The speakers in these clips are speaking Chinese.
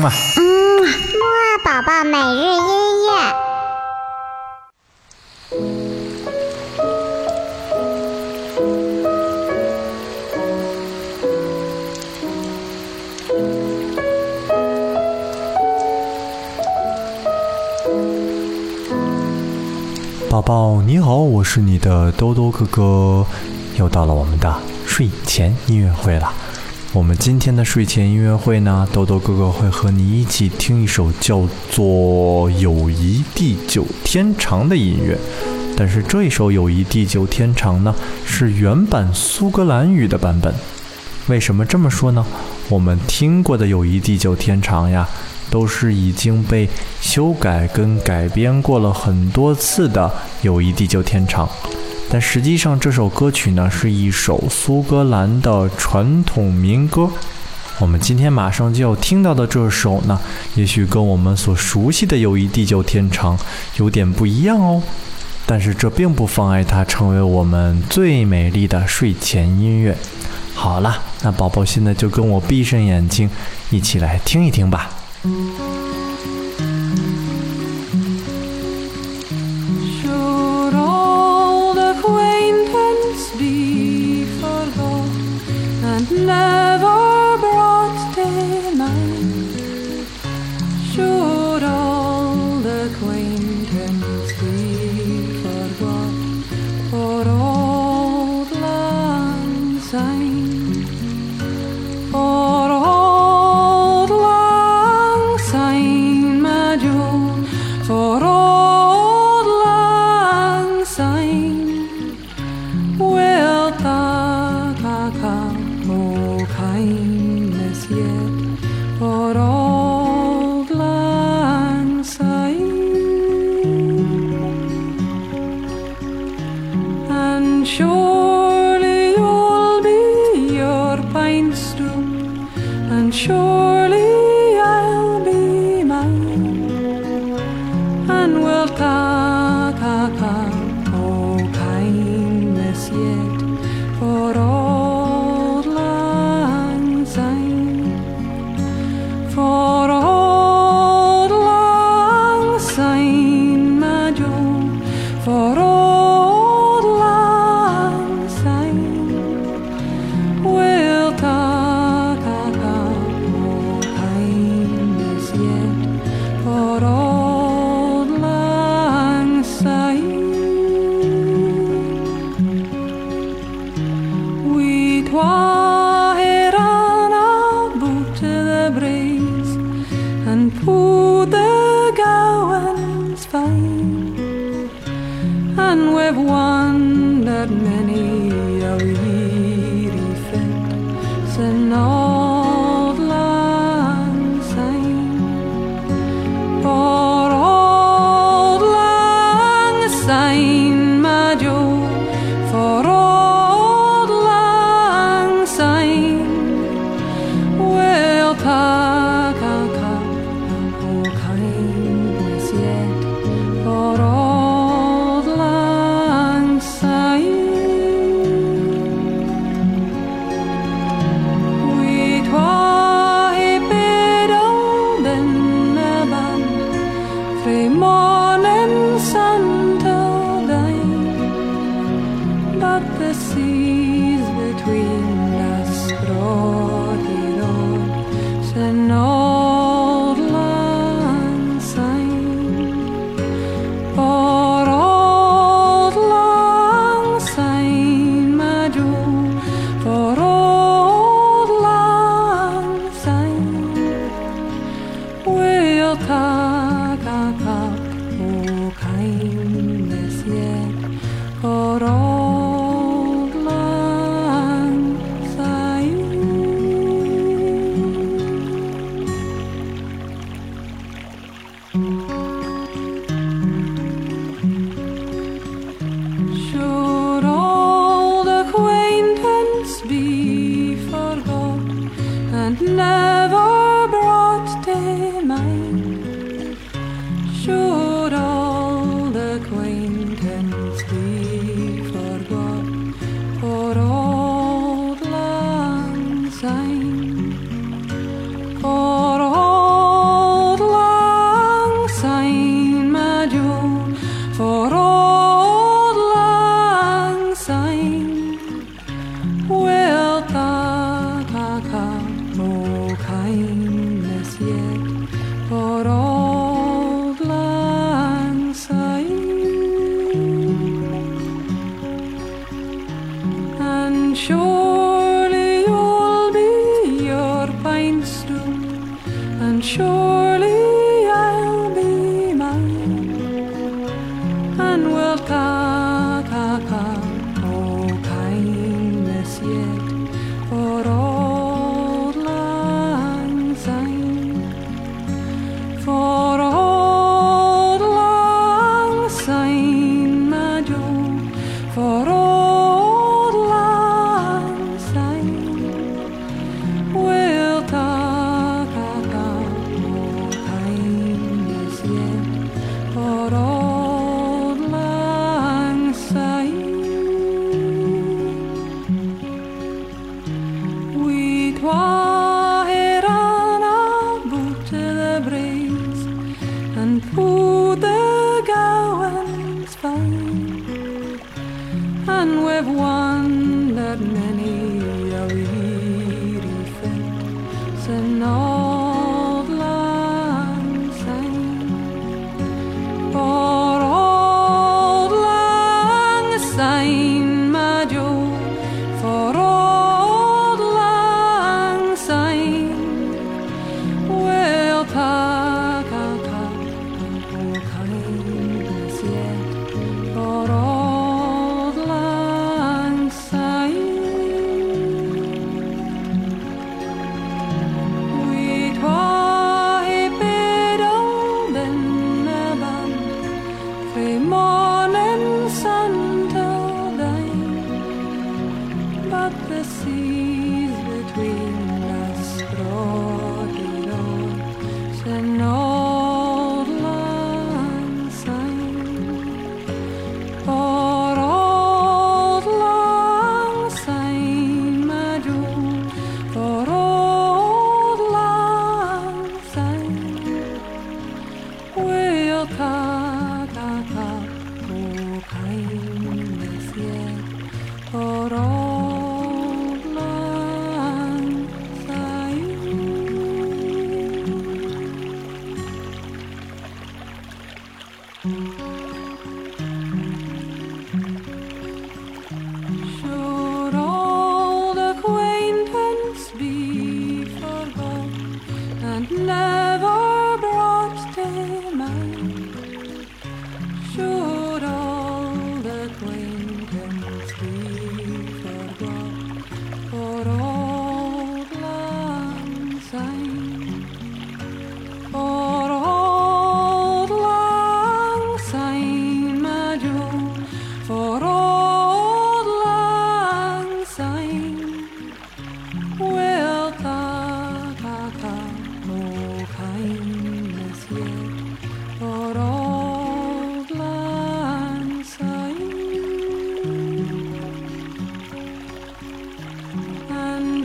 嗯啊，嗯，木二宝宝每日音乐。宝宝你好，我是你的兜兜哥哥，又到了我们的睡前音乐会了。我们今天的睡前音乐会呢，豆豆哥哥会和你一起听一首叫做《友谊地久天长》的音乐。但是这一首《友谊地久天长》呢，是原版苏格兰语的版本。为什么这么说呢？我们听过的《友谊地久天长》呀。都是已经被修改跟改编过了很多次的《友谊地久天长》，但实际上这首歌曲呢是一首苏格兰的传统民歌。我们今天马上就要听到的这首呢，也许跟我们所熟悉的《友谊地久天长》有点不一样哦，但是这并不妨碍它成为我们最美丽的睡前音乐。好了，那宝宝现在就跟我闭上眼睛，一起来听一听吧。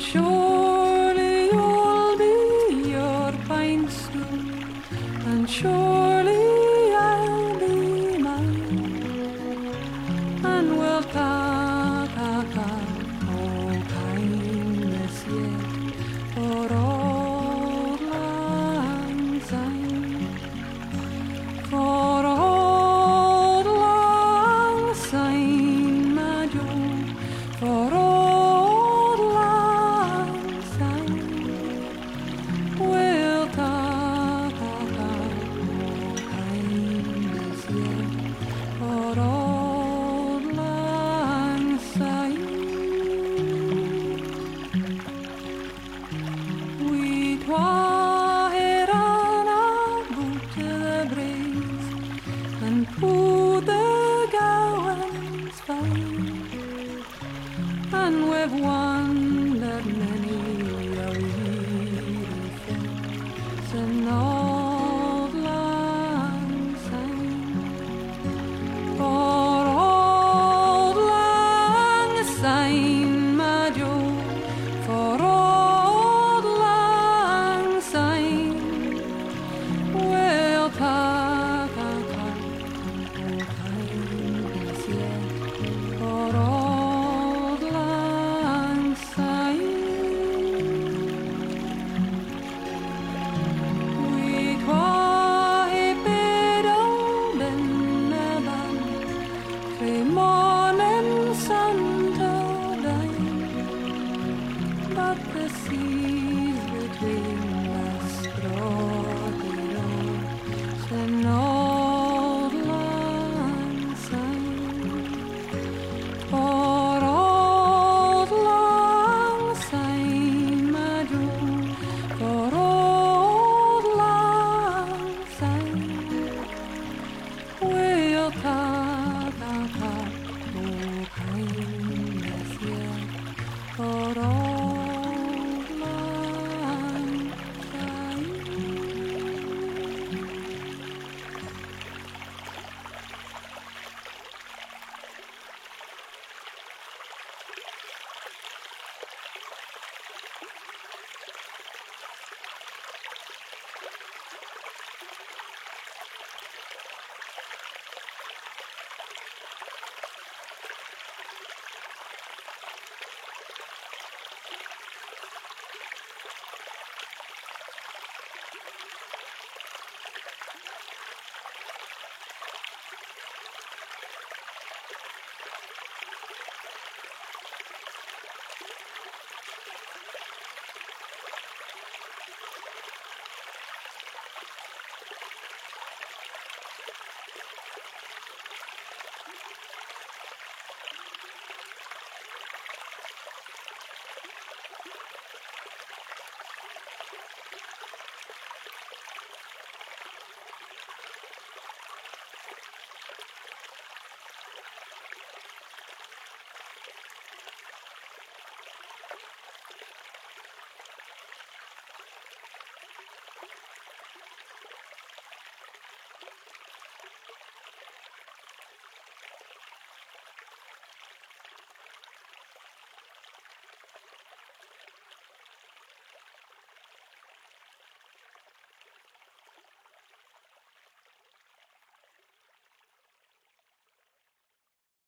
树 walk.